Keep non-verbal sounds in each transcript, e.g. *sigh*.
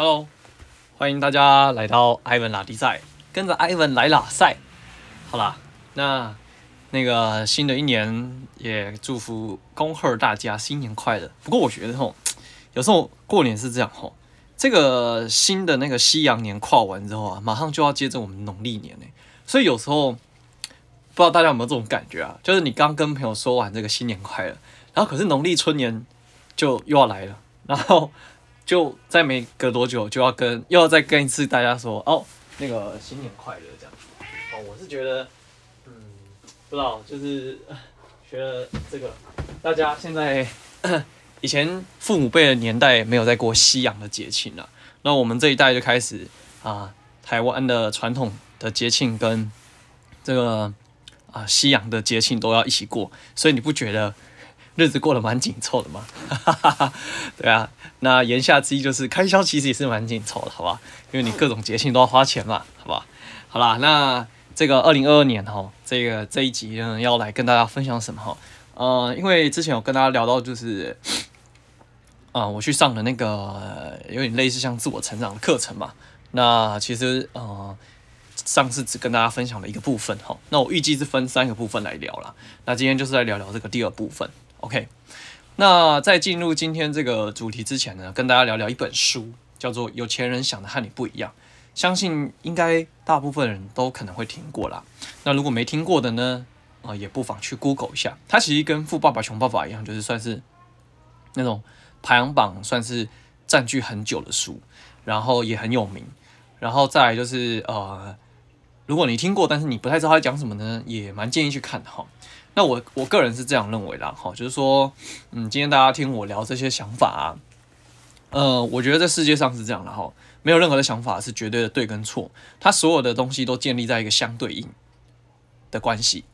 Hello，欢迎大家来到艾文拉迪赛，跟着艾文来拉赛。好啦，那那个新的一年也祝福恭贺大家新年快乐。不过我觉得吼，有时候过年是这样吼，这个新的那个西洋年跨完之后啊，马上就要接着我们农历年嘞，所以有时候不知道大家有没有这种感觉啊？就是你刚跟朋友说完这个新年快乐，然后可是农历春年就又要来了，然后。就再没隔多久，就要跟又要再跟一次大家说哦，那个新年快乐这样子。哦，我是觉得，嗯，不知道，就是 *laughs* 学了这个大家现在 *coughs* 以前父母辈的年代没有在过西洋的节庆了，那我们这一代就开始啊，台湾的传统的节庆跟这个啊西洋的节庆都要一起过，所以你不觉得？日子过得蛮紧凑的嘛，*laughs* 对啊，那言下之意就是开销其实也是蛮紧凑的，好吧？因为你各种节庆都要花钱嘛，好吧？好啦，那这个二零二二年哈，这个这一集呢要来跟大家分享什么哈？呃，因为之前有跟大家聊到就是，啊、我去上了那个有点类似像自我成长的课程嘛，那其实呃。上次只跟大家分享了一个部分哈，那我预计是分三个部分来聊啦。那今天就是来聊聊这个第二部分，OK？那在进入今天这个主题之前呢，跟大家聊聊一本书，叫做《有钱人想的和你不一样》，相信应该大部分人都可能会听过啦。那如果没听过的呢，呃，也不妨去 Google 一下。它其实跟《富爸爸穷爸爸》一样，就是算是那种排行榜算是占据很久的书，然后也很有名。然后再来就是呃。如果你听过，但是你不太知道他讲什么呢，也蛮建议去看的哈。那我我个人是这样认为的哈，就是说，嗯，今天大家听我聊这些想法啊，呃，我觉得这世界上是这样的哈，没有任何的想法是绝对的对跟错，它所有的东西都建立在一个相对应的关系。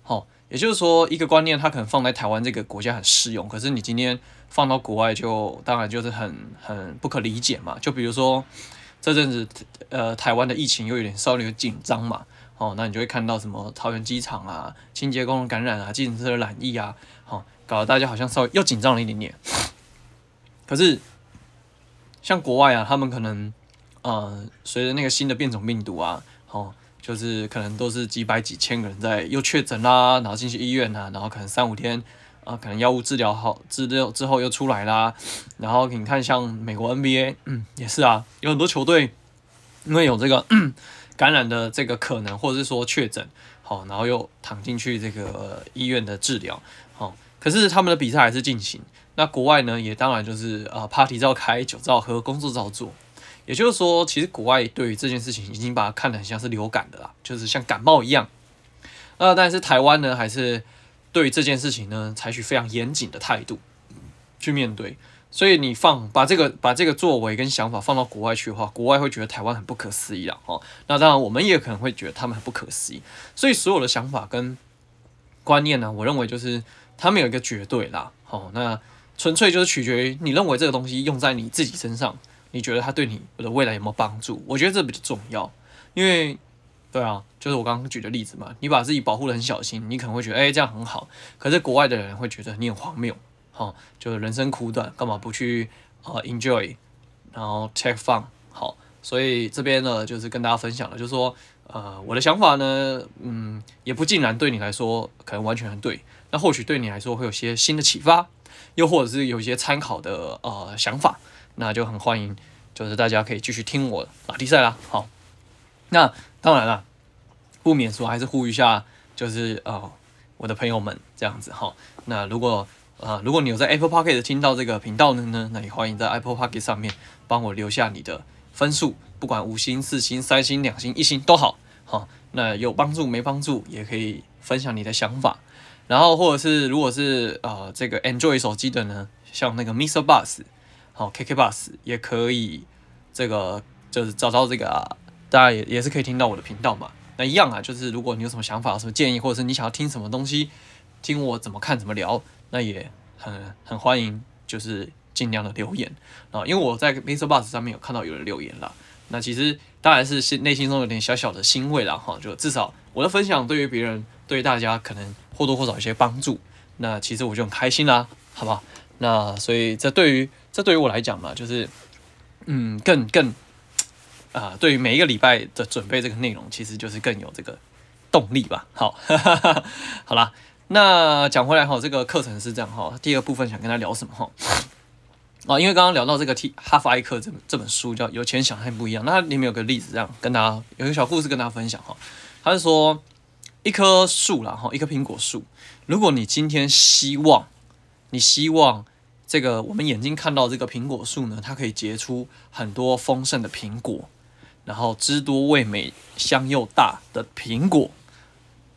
好，也就是说，一个观念它可能放在台湾这个国家很适用，可是你今天放到国外就当然就是很很不可理解嘛。就比如说。这阵子，呃，台湾的疫情又有点稍微紧张嘛，哦，那你就会看到什么桃园机场啊，清洁工人感染啊，计程车的染疫啊，哦，搞得大家好像稍微又紧张了一点点。可是，像国外啊，他们可能，呃，随着那个新的变种病毒啊，哦，就是可能都是几百几千个人在又确诊啦，然后进去医院啊，然后可能三五天。啊，可能药物治疗好治疗之后又出来啦，然后你看像美国 NBA，嗯，也是啊，有很多球队因为有这个感染的这个可能，或者是说确诊，好，然后又躺进去这个医院的治疗，好，可是他们的比赛还是进行。那国外呢，也当然就是呃，party 照开，酒照喝，工作照做。也就是说，其实国外对于这件事情已经把它看得很像是流感的啦，就是像感冒一样。那但是台湾呢，还是。对于这件事情呢，采取非常严谨的态度去面对，所以你放把这个把这个作为跟想法放到国外去的话，国外会觉得台湾很不可思议啦。哦。那当然，我们也可能会觉得他们很不可思议。所以所有的想法跟观念呢，我认为就是他们有一个绝对啦。哦，那纯粹就是取决于你认为这个东西用在你自己身上，你觉得它对你的未来有没有帮助？我觉得这比较重要，因为。对啊，就是我刚刚举的例子嘛，你把自己保护得很小心，你可能会觉得，哎，这样很好。可是国外的人会觉得你很荒谬，哦，就是人生苦短，干嘛不去呃 enjoy，然后 take fun，好，所以这边呢就是跟大家分享了，就是说，呃，我的想法呢，嗯，也不尽然对你来说可能完全很对，那或许对你来说会有些新的启发，又或者是有一些参考的呃想法，那就很欢迎，就是大家可以继续听我拉力赛啦，好，那。当然了，不免说还是呼吁一下，就是呃我的朋友们这样子哈。那如果啊如果你有在 Apple Pocket 听到这个频道的呢，那也欢迎在 Apple Pocket 上面帮我留下你的分数，不管五星、四星、三星、两星、一星都好。好，那有帮助没帮助也可以分享你的想法。然后或者是如果是呃这个 Android 手机的呢，像那个 Mr. Bus 好 KK Bus 也可以这个就是找到这个。啊大家也也是可以听到我的频道嘛，那一样啊，就是如果你有什么想法、什么建议，或者是你想要听什么东西，听我怎么看怎么聊，那也很很欢迎，就是尽量的留言啊，因为我在 MixerBox 上面有看到有人留言了，那其实当然是心内心中有点小小的欣慰了哈，就至少我的分享对于别人对于大家可能或多或少有些帮助，那其实我就很开心啦，好不好？那所以这对于这对于我来讲嘛，就是嗯，更更啊、对于每一个礼拜的准备这个内容，其实就是更有这个动力吧。好，哈哈哈好啦，那讲回来哈，这个课程是这样哈。第二部分想跟他聊什么哈？啊，因为刚刚聊到这个 T 哈佛艾克这这本书叫《有钱想象不一样》，那里面有个例子，这样跟大家有个小故事跟大家分享哈。他是说一棵树啦，哈，一棵苹果树，如果你今天希望，你希望这个我们眼睛看到这个苹果树呢，它可以结出很多丰盛的苹果，然后汁多味美、香又大的苹果，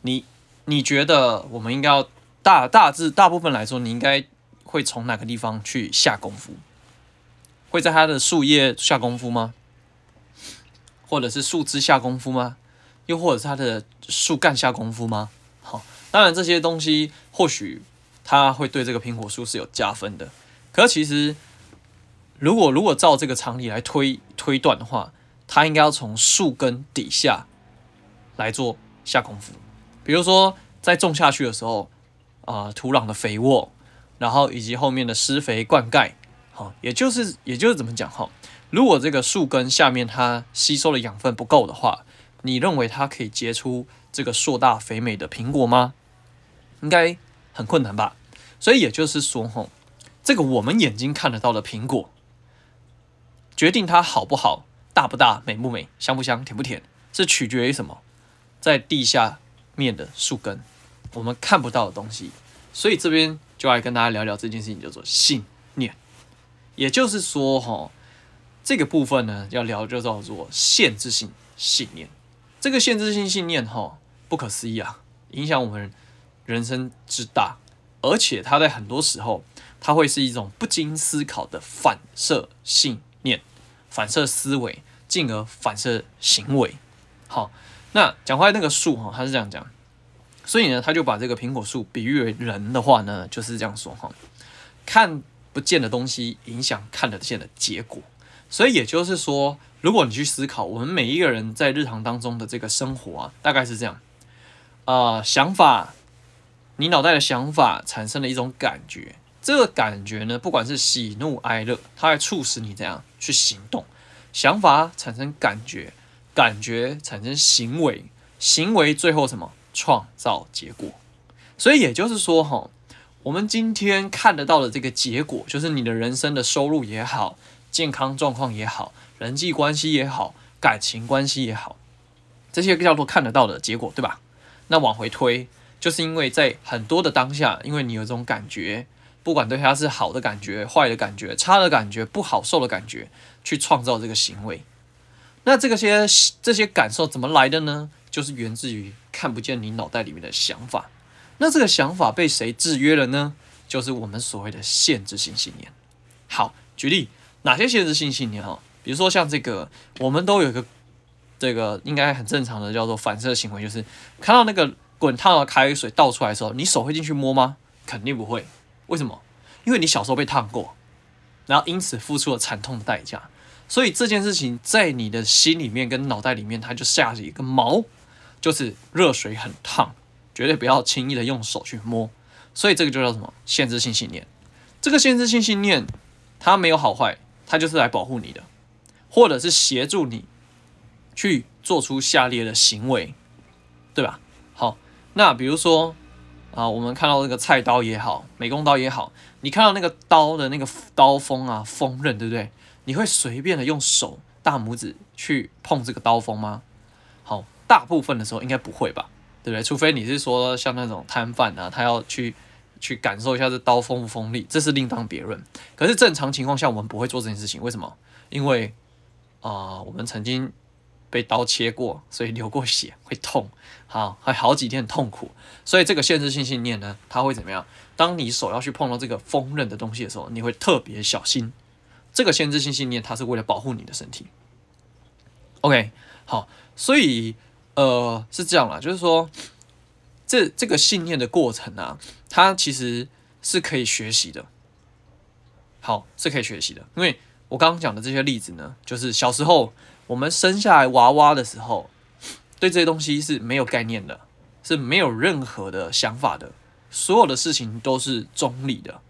你你觉得我们应该要大大致大部分来说，你应该。会从哪个地方去下功夫？会在它的树叶下功夫吗？或者是树枝下功夫吗？又或者是它的树干下功夫吗？好，当然这些东西或许它会对这个苹果树是有加分的。可其实，如果如果照这个常理来推推断的话，它应该要从树根底下来做下功夫。比如说，在种下去的时候，啊、土壤的肥沃。然后以及后面的施肥灌溉，好，也就是也就是怎么讲哈？如果这个树根下面它吸收的养分不够的话，你认为它可以结出这个硕大肥美的苹果吗？应该很困难吧。所以也就是说哈，这个我们眼睛看得到的苹果，决定它好不好、大不大、美不美、香不香、甜不甜，是取决于什么？在地下面的树根，我们看不到的东西。所以这边。就来跟大家聊聊这件事情，叫做信念。也就是说，哈，这个部分呢，要聊就叫做限制性信念。这个限制性信念，哈，不可思议啊，影响我们人生之大，而且它在很多时候，它会是一种不经思考的反射信念、反射思维，进而反射行为。好，那讲回来那个树，哈，他是这样讲。所以呢，他就把这个苹果树比喻为人的话呢，就是这样说哈，看不见的东西影响看得见的结果。所以也就是说，如果你去思考，我们每一个人在日常当中的这个生活啊，大概是这样，呃，想法，你脑袋的想法产生了一种感觉，这个感觉呢，不管是喜怒哀乐，它会促使你这样去行动。想法产生感觉，感觉产生行为，行为最后什么？创造结果，所以也就是说，哈，我们今天看得到的这个结果，就是你的人生的收入也好，健康状况也好，人际关系也好，感情关系也好，这些叫做看得到的结果，对吧？那往回推，就是因为在很多的当下，因为你有这种感觉，不管对它是好的感觉、坏的感觉、差的感觉、不好受的感觉，去创造这个行为。那这个些这些感受怎么来的呢？就是源自于看不见你脑袋里面的想法，那这个想法被谁制约了呢？就是我们所谓的限制性信念。好，举例哪些限制性信念哈？比如说像这个，我们都有一个这个应该很正常的叫做反射行为，就是看到那个滚烫的开水倒出来的时候，你手会进去摸吗？肯定不会。为什么？因为你小时候被烫过，然后因此付出了惨痛的代价，所以这件事情在你的心里面跟脑袋里面，它就下着一个锚。就是热水很烫，绝对不要轻易的用手去摸，所以这个就叫什么？限制性信念。这个限制性信念，它没有好坏，它就是来保护你的，或者是协助你去做出下列的行为，对吧？好，那比如说啊，我们看到这个菜刀也好，美工刀也好，你看到那个刀的那个刀锋啊，锋刃，对不对？你会随便的用手大拇指去碰这个刀锋吗？好。大部分的时候应该不会吧，对不对？除非你是说像那种摊贩啊，他要去去感受一下这刀锋不锋利，这是另当别论。可是正常情况下，我们不会做这件事情。为什么？因为啊、我们曾经被刀切过，所以流过血，会痛，好，还好几天痛苦。所以这个限制性信念呢，它会怎么样？当你手要去碰到这个锋刃的东西的时候，你会特别小心。这个限制性信念，它是为了保护你的身体。OK，好，所以。呃，是这样啦，就是说，这这个信念的过程啊，它其实是可以学习的。好，是可以学习的，因为我刚刚讲的这些例子呢，就是小时候我们生下来娃娃的时候，对这些东西是没有概念的，是没有任何的想法的，所有的事情都是中立的。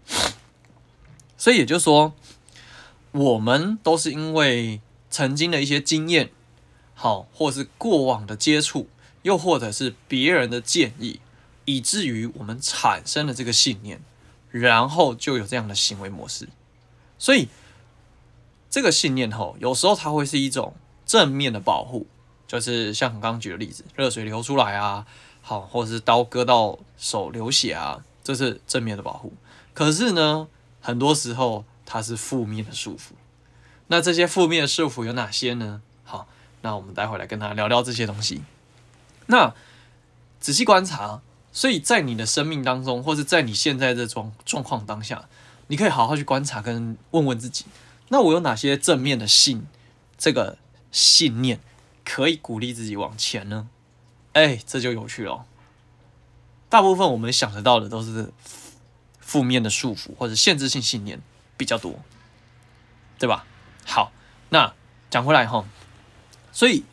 所以也就是说，我们都是因为曾经的一些经验，好，或是过往的接触，又或者是别人的建议，以至于我们产生了这个信念，然后就有这样的行为模式。所以，这个信念吼，有时候它会是一种正面的保护，就是像刚刚举的例子，热水流出来啊，好，或是刀割到手流血啊，这是正面的保护。可是呢，很多时候它是负面的束缚。那这些负面的束缚有哪些呢？好，那我们待会来跟大家聊聊这些东西。那仔细观察，所以在你的生命当中，或是在你现在这种状况当下，你可以好好去观察跟问问自己。那我有哪些正面的信，这个信念可以鼓励自己往前呢？哎，这就有趣了。大部分我们想得到的都是负面的束缚或者限制性信念比较多，对吧？好，那讲回来哈，所以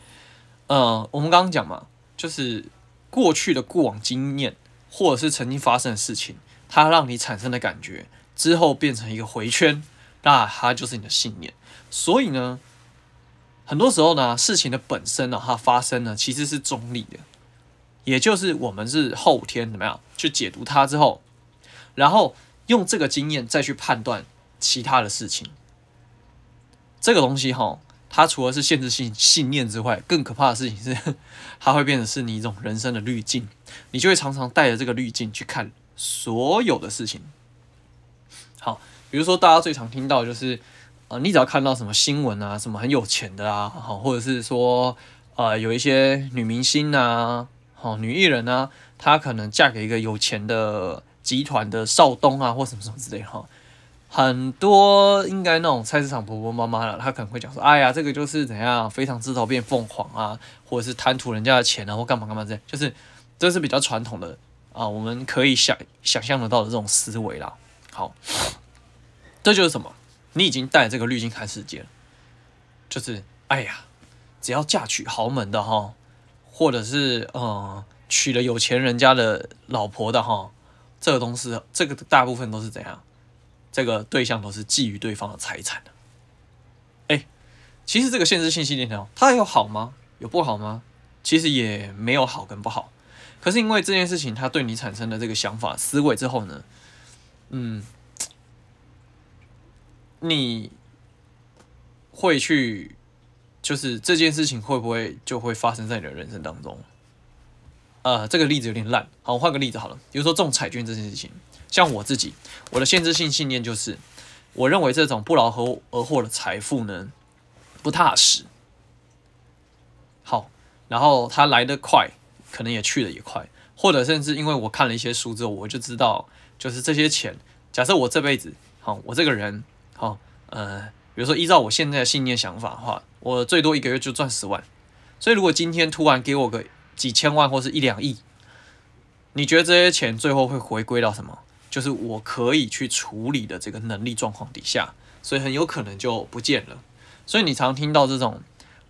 呃，我们刚刚讲嘛，就是过去的过往经验或者是曾经发生的事情，它让你产生的感觉之后变成一个回圈。那它就是你的信念，所以呢，很多时候呢，事情的本身呢，它发生呢，其实是中立的，也就是我们是后天怎么样去解读它之后，然后用这个经验再去判断其他的事情。这个东西哈，它除了是限制性信念之外，更可怕的事情是，*laughs* 它会变成是你一种人生的滤镜，你就会常常带着这个滤镜去看所有的事情。好。比如说，大家最常听到就是，呃，你只要看到什么新闻啊，什么很有钱的啊，好，或者是说，呃，有一些女明星啊，好，女艺人啊，她可能嫁给一个有钱的集团的少东啊，或什么什么之类哈，很多应该那种菜市场婆婆妈妈了，她可能会讲说，哎呀，这个就是怎样，飞上枝头变凤凰啊，或者是贪图人家的钱啊，或干嘛干嘛这样，就是这是比较传统的啊，我们可以想想象得到的这种思维啦，好。这就是什么？你已经带这个滤镜看世界了，就是哎呀，只要嫁娶豪门的哈，或者是嗯娶了有钱人家的老婆的哈，这个东西，这个大部分都是怎样？这个对象都是觊觎对方的财产的。哎，其实这个限制性信念条，它有好吗？有不好吗？其实也没有好跟不好。可是因为这件事情，它对你产生的这个想法思维之后呢，嗯。你会去，就是这件事情会不会就会发生在你的人生当中？呃，这个例子有点烂，好，我换个例子好了。比如说中彩券这件事情，像我自己，我的限制性信念就是，我认为这种不劳而获的财富呢，不踏实。好，然后它来得快，可能也去得也快，或者甚至因为我看了一些书之后，我就知道，就是这些钱，假设我这辈子，好，我这个人。好，呃，比如说依照我现在的信念想法的话，我最多一个月就赚十万。所以如果今天突然给我个几千万或是一两亿，你觉得这些钱最后会回归到什么？就是我可以去处理的这个能力状况底下，所以很有可能就不见了。所以你常听到这种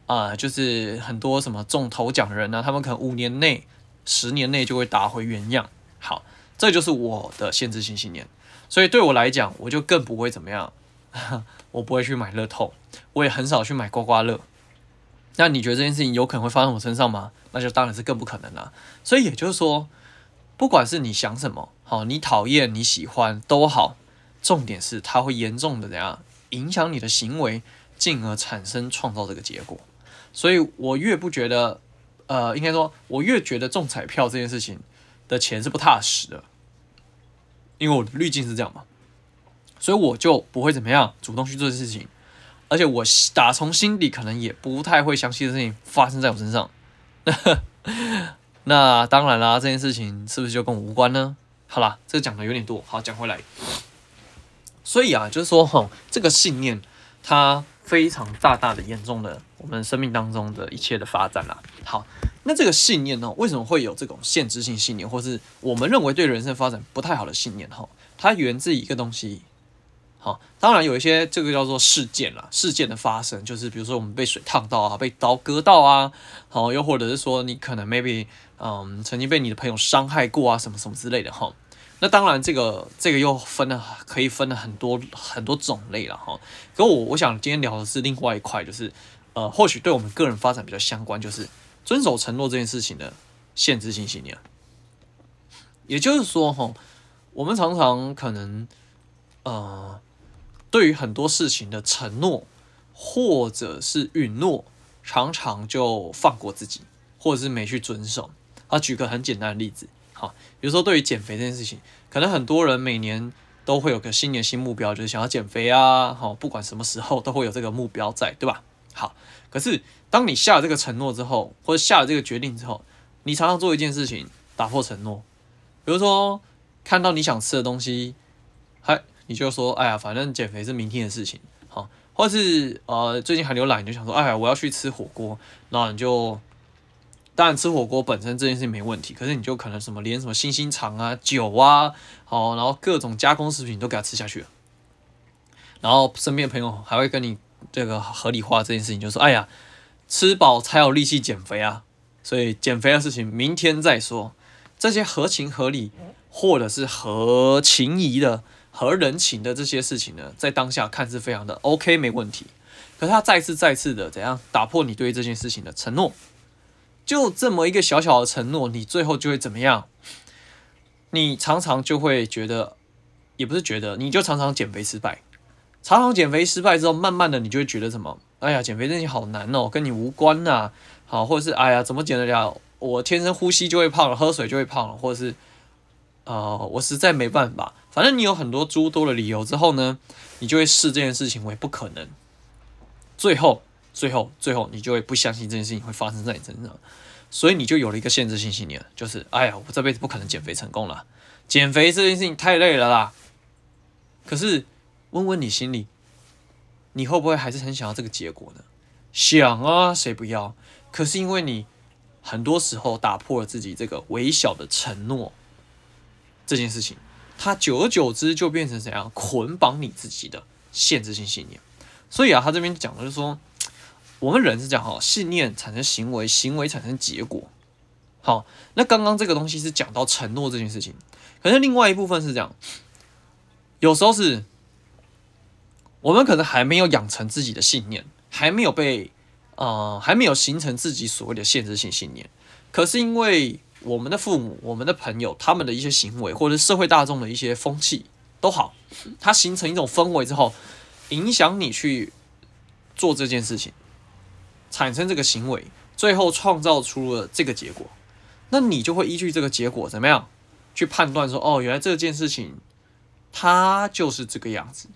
啊、就是很多什么中头奖的人呢、他们可能五年内、十年内就会打回原样。好，这就是我的限制性信念。所以对我来讲，我就更不会怎么样。*laughs* 我不会去买乐透，我也很少去买刮刮乐。那你觉得这件事情有可能会发生我身上吗？那就当然是更不可能了。所以也就是说，不管是你想什么，好，你讨厌、你喜欢都好，重点是它会严重的怎样影响你的行为，进而产生创造这个结果。所以我越不觉得，呃，应该说，我越觉得中彩票这件事情的钱是不踏实的，因为我的滤镜是这样嘛。所以我就不会怎么样主动去做事情，而且我打从心底可能也不太会相信的事情发生在我身上。*laughs* 那当然啦，这件事情是不是就跟我无关呢？好啦，这个讲的有点多，好，讲回来。所以啊，就是说哈，这个信念它非常大大的严重了我们生命当中的一切的发展啦。好，那这个信念呢，为什么会有这种限制性信念，或是我们认为对人生发展不太好的信念？哈，它源自一个东西。好，当然有一些这个叫做事件啦，事件的发生就是比如说我们被水烫到啊，被刀割到啊，好，又或者是说你可能 maybe 嗯曾经被你的朋友伤害过啊，什么什么之类的哈。那当然，这个这个又分了，可以分了很多很多种类了哈。可我我想今天聊的是另外一块，就是呃，或许对我们个人发展比较相关，就是遵守承诺这件事情的限制性信念。也就是说哈，我们常常可能呃，对于很多事情的承诺或者是允诺，常常就放过自己，或者是没去遵守。啊，举个很简单的例子。好，比如说对于减肥这件事情，可能很多人每年都会有个新年新目标，就是想要减肥啊。好，不管什么时候都会有这个目标在，对吧？好，可是当你下了这个承诺之后，或者下了这个决定之后，你常常做一件事情打破承诺，比如说看到你想吃的东西，还，你就说，哎呀，反正减肥是明天的事情。好，或是呃最近很流懒，你就想说，哎呀，我要去吃火锅，那你就。当然，吃火锅本身这件事情没问题，可是你就可能什么连什么星星肠啊、酒啊，好，然后各种加工食品都给它吃下去了，然后身边朋友还会跟你这个合理化这件事情，就说：“哎呀，吃饱才有力气减肥啊，所以减肥的事情明天再说。”这些合情合理或者是合情宜的、和人情的这些事情呢，在当下看似非常的 OK 没问题，可是他再次再次的怎样打破你对这件事情的承诺？就这么一个小小的承诺，你最后就会怎么样？你常常就会觉得，也不是觉得，你就常常减肥失败，常常减肥失败之后，慢慢的你就会觉得什么？哎呀，减肥这件好难哦，跟你无关呐。好，或者是哎呀，怎么减得了？我天生呼吸就会胖了，喝水就会胖了，或者是呃，我实在没办法。反正你有很多诸多的理由之后呢，你就会视这件事情为不可能。最后。最后，最后你就会不相信这件事情会发生在你身上，所以你就有了一个限制性信念，就是哎呀，我这辈子不可能减肥成功了，减肥这件事情太累了啦。可是问问你心里，你会不会还是很想要这个结果呢？想啊，谁不要？可是因为你很多时候打破了自己这个微小的承诺，这件事情，它久而久之就变成怎样捆绑你自己的限制性信念。所以啊，他这边讲的就是说。我们人是这样哈，信念产生行为，行为产生结果。好，那刚刚这个东西是讲到承诺这件事情，可是另外一部分是这样，有时候是我们可能还没有养成自己的信念，还没有被呃，还没有形成自己所谓的限制性信念。可是因为我们的父母、我们的朋友他们的一些行为，或者社会大众的一些风气都好，它形成一种氛围之后，影响你去做这件事情。产生这个行为，最后创造出了这个结果，那你就会依据这个结果怎么样去判断说，哦，原来这件事情它就是这个样子，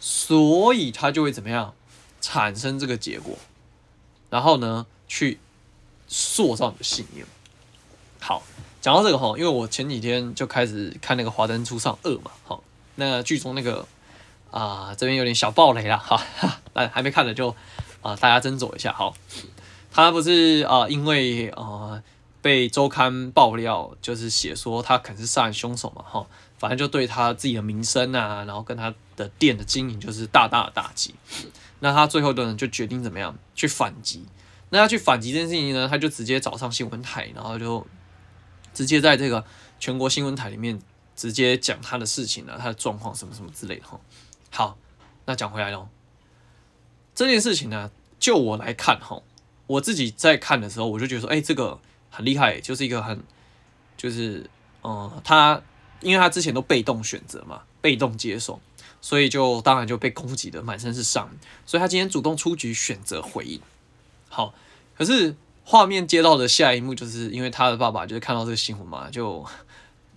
所以它就会怎么样产生这个结果，然后呢，去塑造你的信念。好，讲到这个哈，因为我前几天就开始看那个《华灯初上二》嘛，好，那剧中那个啊、呃，这边有点小暴雷了，哈，*laughs* 哎，还没看的就。啊，大家斟酌一下。好，他不是啊，因为呃被周刊爆料，就是写说他可能是杀人凶手嘛，哈，反正就对他自己的名声啊，然后跟他的店的经营就是大大的打击。那他最后的人就决定怎么样去反击？那他去反击这件事情呢，他就直接找上新闻台，然后就直接在这个全国新闻台里面直接讲他的事情啊，他的状况什么什么之类的。哈，好，那讲回来喽。这件事情呢，就我来看哈，我自己在看的时候，我就觉得说，哎，这个很厉害，就是一个很，就是，嗯，他因为他之前都被动选择嘛，被动接受，所以就当然就被攻击的满身是伤，所以他今天主动出局，选择回应。好，可是画面接到的下一幕，就是因为他的爸爸就是看到这个新闻嘛，就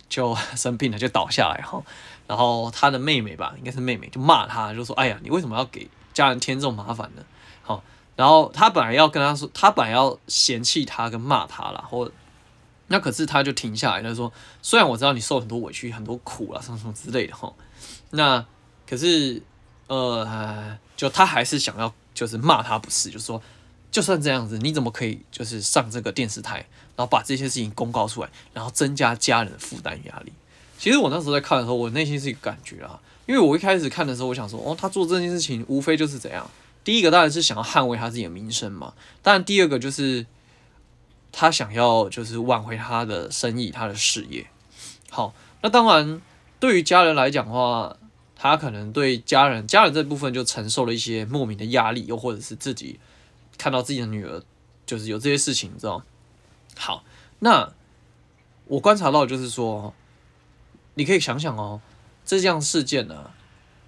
就生病了，就倒下来哈，然后他的妹妹吧，应该是妹妹，就骂他，就说，哎呀，你为什么要给？家人添这种麻烦呢，好，然后他本来要跟他说，他本来要嫌弃他跟骂他了，或那可是他就停下来，他说，虽然我知道你受很多委屈、很多苦啊，什么什么之类的哈，那可是呃，就他还是想要就是骂他不是，就说，就算这样子，你怎么可以就是上这个电视台，然后把这些事情公告出来，然后增加家人的负担压力？其实我那时候在看的时候，我内心是一个感觉啊。因为我一开始看的时候，我想说，哦，他做这件事情无非就是怎样。第一个当然是想要捍卫他自己的名声嘛，当然第二个就是他想要就是挽回他的生意、他的事业。好，那当然，对于家人来讲的话，他可能对家人家人这部分就承受了一些莫名的压力，又或者是自己看到自己的女儿就是有这些事情，你知道？好，那我观察到就是说，你可以想想哦，这样事件呢，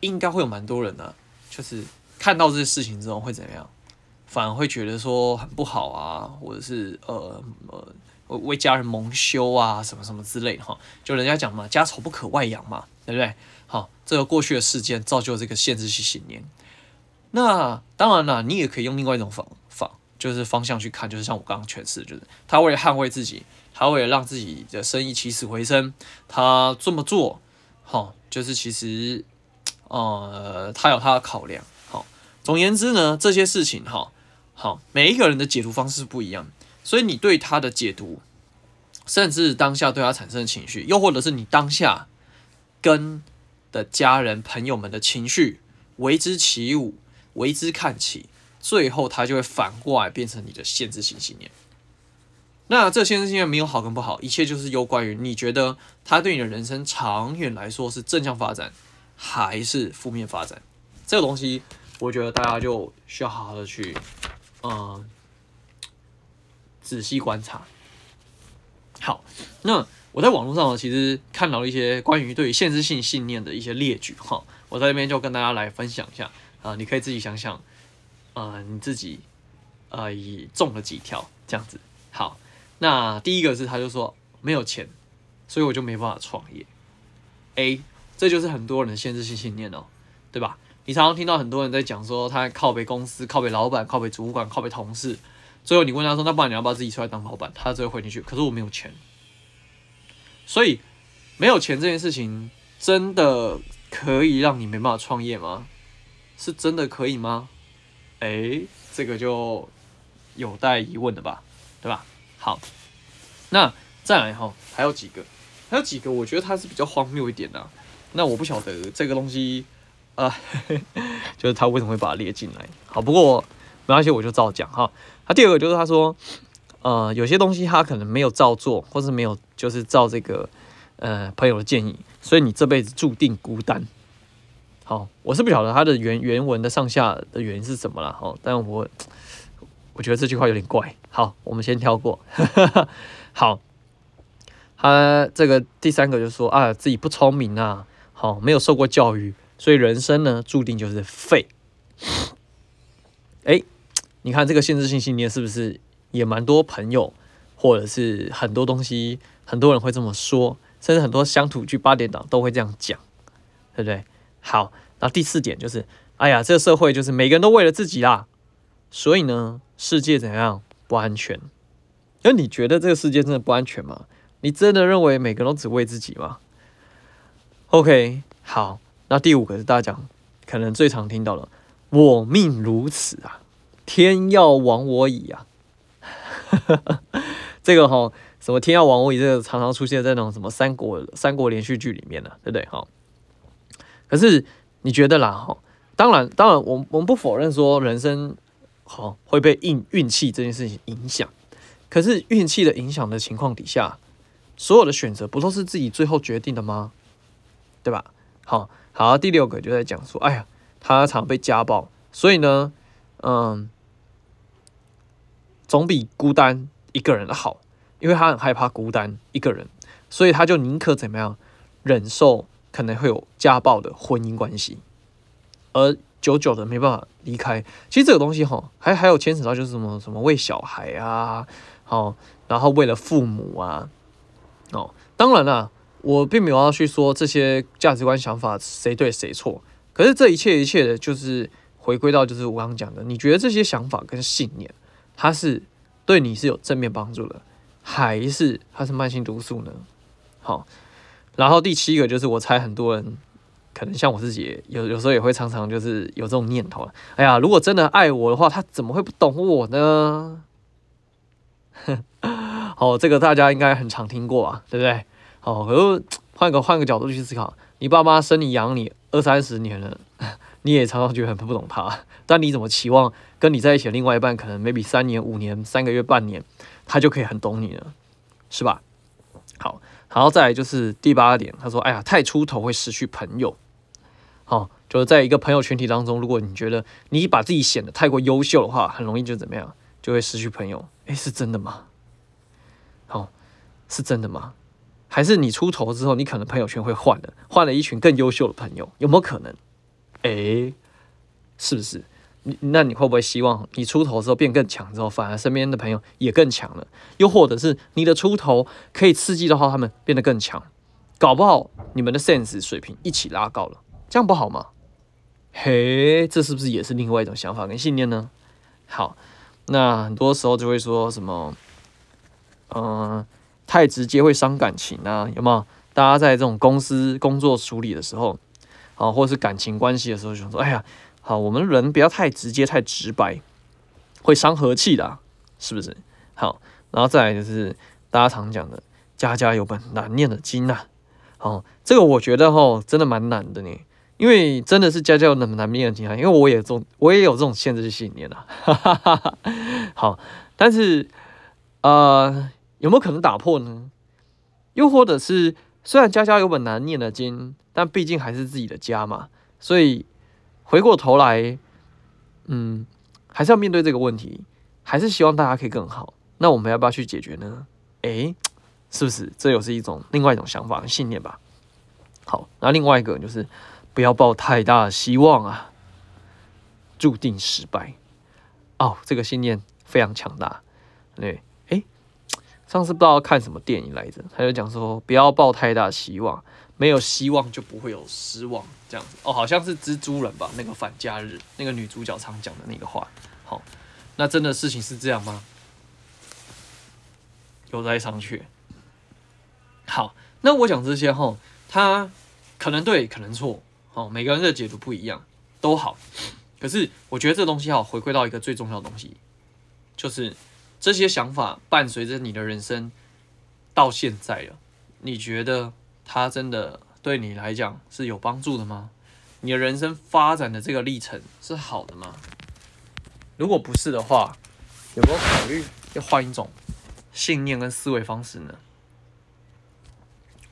应该会有蛮多人呢，就是看到这些事情之后会怎么样？反而会觉得说很不好啊，或者是呃呃为家人蒙羞啊，什么什么之类的哈。就人家讲嘛，家丑不可外扬嘛，对不对？好，这个过去的事件造就这个限制性信念。那当然了，你也可以用另外一种方法，就是方向去看，就是像我刚刚诠释，就是他为了捍卫自己，他为了让自己的生意起死回生，他这么做，好，就是其实，呃，他有他的考量。好，总而言之呢，这些事情哈，好，每一个人的解读方式不一样，所以你对他的解读，甚至当下对他产生的情绪，又或者是你当下跟的家人朋友们的情绪为之起舞，为之看起，最后他就会反过来变成你的限制性信念。那这限制性信念没有好跟不好，一切就是有关于你觉得他对你的人生长远来说是正向发展，还是负面发展。这个东西，我觉得大家就需要好好的去，嗯，仔细观察。好，那。我在网络上其实看到了一些关于对于限制性信念的一些列举哈，我在这边就跟大家来分享一下啊，你可以自己想想，呃，你自己啊呃，中了几条这样子。好，那第一个是他就说没有钱，所以我就没办法创业。A，这就是很多人的限制性信念哦，对吧？你常常听到很多人在讲说他靠北公司、靠北老板、靠北主管、靠北同事，最后你问他说那不然你要不要自己出来当老板？他只会回你去，可是我没有钱。所以，没有钱这件事情真的可以让你没办法创业吗？是真的可以吗？哎，这个就有待疑问的吧，对吧？好，那再来哈，还有几个，还有几个，我觉得它是比较荒谬一点的。那我不晓得这个东西啊，*laughs* 就是他为什么会把它列进来。好，不过没关系，我就照讲哈。他第二个就是他说。呃，有些东西他可能没有照做，或是没有就是照这个呃朋友的建议，所以你这辈子注定孤单。好，我是不晓得他的原原文的上下的原因是什么了，好，但我我觉得这句话有点怪。好，我们先跳过。*laughs* 好，他这个第三个就是说啊，自己不聪明啊，好，没有受过教育，所以人生呢注定就是废。哎，你看这个限制性信念是不是？也蛮多朋友，或者是很多东西，很多人会这么说，甚至很多乡土剧八点档都会这样讲，对不对？好，那第四点就是，哎呀，这个社会就是每个人都为了自己啦，所以呢，世界怎样不安全？那你觉得这个世界真的不安全吗？你真的认为每个人都只为自己吗？OK，好，那第五个是大家可能最常听到的，我命如此啊，天要亡我矣啊。*laughs* 这个哈，什么天要亡我矣，这个常常出现在那种什么三国三国连续剧里面呢，对不对哈？可是你觉得啦哈？当然，当然，我我们不否认说人生好会被运运气这件事情影响。可是运气的影响的情况底下，所有的选择不都是自己最后决定的吗？对吧？好，好，第六个就在讲说，哎呀，他常被家暴，所以呢，嗯。总比孤单一个人的好，因为他很害怕孤单一个人，所以他就宁可怎么样忍受可能会有家暴的婚姻关系，而久久的没办法离开。其实这个东西哈，还还有牵扯到就是什么什么为小孩啊，好，然后为了父母啊，哦，当然了，我并没有要去说这些价值观想法谁对谁错，可是这一切一切的，就是回归到就是我刚刚讲的，你觉得这些想法跟信念。它是对你是有正面帮助的，还是它是慢性毒素呢？好，然后第七个就是我猜很多人可能像我自己有有时候也会常常就是有这种念头，哎呀，如果真的爱我的话，他怎么会不懂我呢？*laughs* 好，这个大家应该很常听过啊，对不对？好，可是换个换个角度去思考，你爸妈生你养你二三十年了。*laughs* 你也常常觉得很不懂他，但你怎么期望跟你在一起的另外一半可能 maybe 三年、五年、三个月、半年，他就可以很懂你呢？是吧？好，然后再来就是第八点，他说：“哎呀，太出头会失去朋友。”好，就是在一个朋友群体当中，如果你觉得你把自己显得太过优秀的话，很容易就怎么样，就会失去朋友。哎，是真的吗？好，是真的吗？还是你出头之后，你可能朋友圈会换了，换了一群更优秀的朋友，有没有可能？哎，是不是？那你会不会希望你出头之后变更强之后，反而身边的朋友也更强了？又或者是你的出头可以刺激到他们变得更强，搞不好你们的 sense 水平一起拉高了，这样不好吗？嘿，这是不是也是另外一种想法跟信念呢？好，那很多时候就会说什么，嗯、太直接会伤感情啊，有没有？大家在这种公司工作处理的时候，啊，或是感情关系的时候，就说，哎呀。好，我们人不要太直接、太直白，会伤和气的，是不是？好，然后再来就是大家常讲的“家家有本难念的经”呐。好，这个我觉得哈，真的蛮难的呢，因为真的是家家有本难念的经啊。因为我也这种，我也有这种限制性信念啊。*laughs* 好，但是呃，有没有可能打破呢？又或者是虽然家家有本难念的经，但毕竟还是自己的家嘛，所以。回过头来，嗯，还是要面对这个问题，还是希望大家可以更好。那我们要不要去解决呢？诶，是不是？这又是一种另外一种想法和信念吧。好，那另外一个就是不要抱太大的希望啊，注定失败。哦，这个信念非常强大。对，诶，上次不知道看什么电影来着，他就讲说不要抱太大希望。没有希望就不会有失望，这样子哦，好像是蜘蛛人吧？那个反假日，那个女主角常讲的那个话。好，那真的事情是这样吗？有待商榷。好，那我讲这些哈，他可能对，可能错，哦，每个人的解读不一样，都好。可是我觉得这东西要回归到一个最重要的东西，就是这些想法伴随着你的人生到现在了，你觉得？它真的对你来讲是有帮助的吗？你的人生发展的这个历程是好的吗？如果不是的话，有没有考虑要换一种信念跟思维方式呢？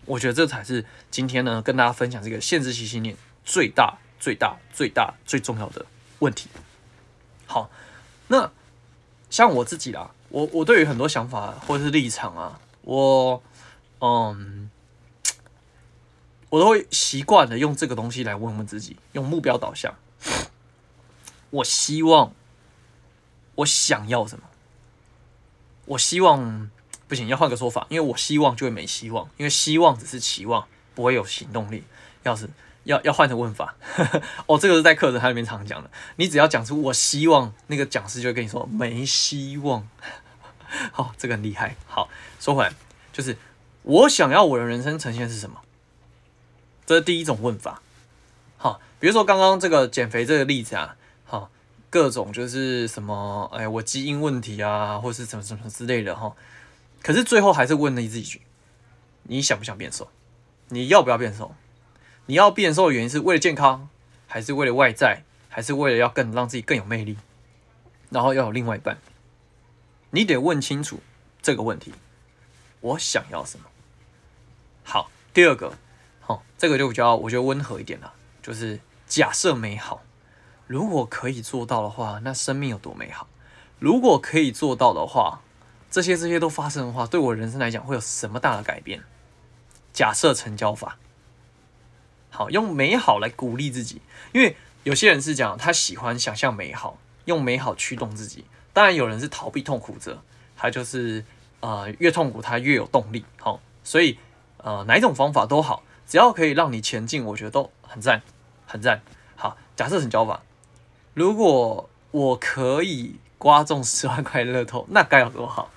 我觉得这才是今天呢跟大家分享这个限制性信念最大、最大、最大、最重要的问题。好，那像我自己啦，我我对于很多想法或者是立场啊，我嗯。我都会习惯的用这个东西来问问自己，用目标导向。我希望，我想要什么？我希望不行，要换个说法，因为我希望就会没希望，因为希望只是期望，不会有行动力。要是要要换成问法，*laughs* 哦，这个是在课程里面常讲的。你只要讲出我希望，那个讲师就会跟你说没希望。好，*laughs* 这个很厉害。好，说回来，就是我想要我的人生呈现是什么？这第一种问法，好，比如说刚刚这个减肥这个例子啊，好，各种就是什么，哎，我基因问题啊，或是什么什么之类的哈，可是最后还是问了你自己一句，你想不想变瘦？你要不要变瘦？你要变瘦的原因是为了健康，还是为了外在，还是为了要更让自己更有魅力？然后要有另外一半，你得问清楚这个问题，我想要什么？好，第二个。好，这个就比较我觉得温和一点了，就是假设美好，如果可以做到的话，那生命有多美好？如果可以做到的话，这些这些都发生的话，对我人生来讲会有什么大的改变？假设成交法，好，用美好来鼓励自己，因为有些人是讲他喜欢想象美好，用美好驱动自己，当然有人是逃避痛苦者，他就是呃越痛苦他越有动力，好，所以呃哪一种方法都好。只要可以让你前进，我觉得都很赞，很赞。好，假设成交法，如果我可以刮中十万块乐透，那该有多好？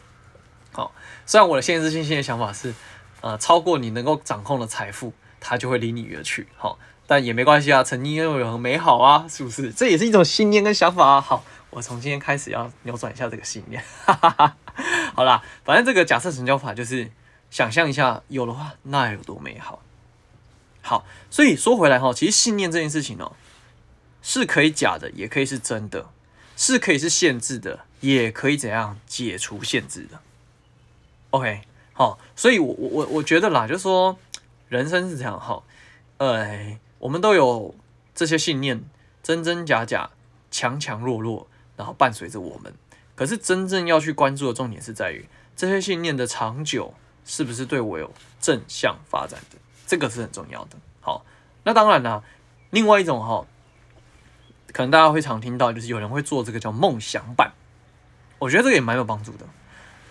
好，虽然我的现实性信念的想法是，呃，超过你能够掌控的财富，它就会离你而去。好，但也没关系啊，曾经拥有很美好啊，是不是？这也是一种信念跟想法啊。好，我从今天开始要扭转一下这个信念。哈哈哈。好啦，反正这个假设成交法就是想象一下，有的话，那有多美好。好，所以说回来哈，其实信念这件事情哦，是可以假的，也可以是真的，是可以是限制的，也可以怎样解除限制的。OK，好，所以我我我我觉得啦，就是说人生是这样哈，呃，我们都有这些信念，真真假假，强强弱弱，然后伴随着我们。可是真正要去关注的重点是在于这些信念的长久是不是对我有正向发展的，这个是很重要的。好，那当然啦，另外一种哈，可能大家会常听到，就是有人会做这个叫梦想版，我觉得这个也蛮有帮助的。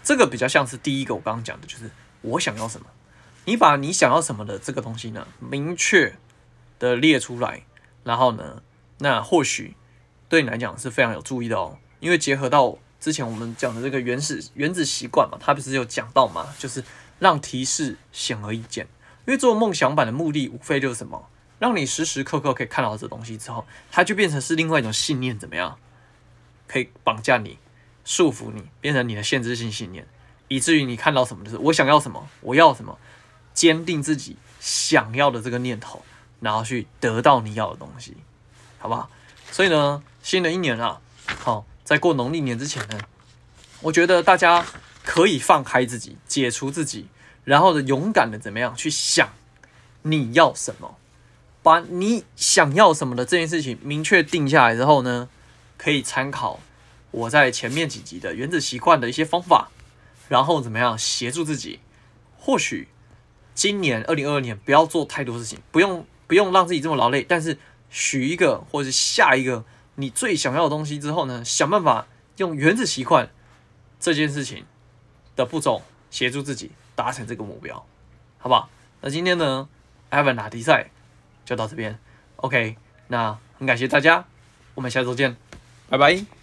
这个比较像是第一个我刚刚讲的，就是我想要什么，你把你想要什么的这个东西呢，明确的列出来，然后呢，那或许对你来讲是非常有助益的哦，因为结合到。之前我们讲的这个原始原子习惯嘛，它不是有讲到嘛，就是让提示显而易见。因为做梦想板的目的，无非就是什么，让你时时刻刻可以看到这东西之后，它就变成是另外一种信念，怎么样？可以绑架你、束缚你，变成你的限制性信念，以至于你看到什么就是我想要什么，我要什么，坚定自己想要的这个念头，然后去得到你要的东西，好不好？所以呢，新的一年啊，好。在过农历年之前呢，我觉得大家可以放开自己，解除自己，然后呢，勇敢的怎么样去想你要什么，把你想要什么的这件事情明确定下来之后呢，可以参考我在前面几集的原子习惯的一些方法，然后怎么样协助自己。或许今年二零二二年不要做太多事情，不用不用让自己这么劳累，但是许一个或者是下一个。你最想要的东西之后呢，想办法用原子习惯这件事情的步骤协助自己达成这个目标，好不好？那今天呢，Ivan 拉迪赛就到这边，OK，那很感谢大家，我们下周见，拜拜。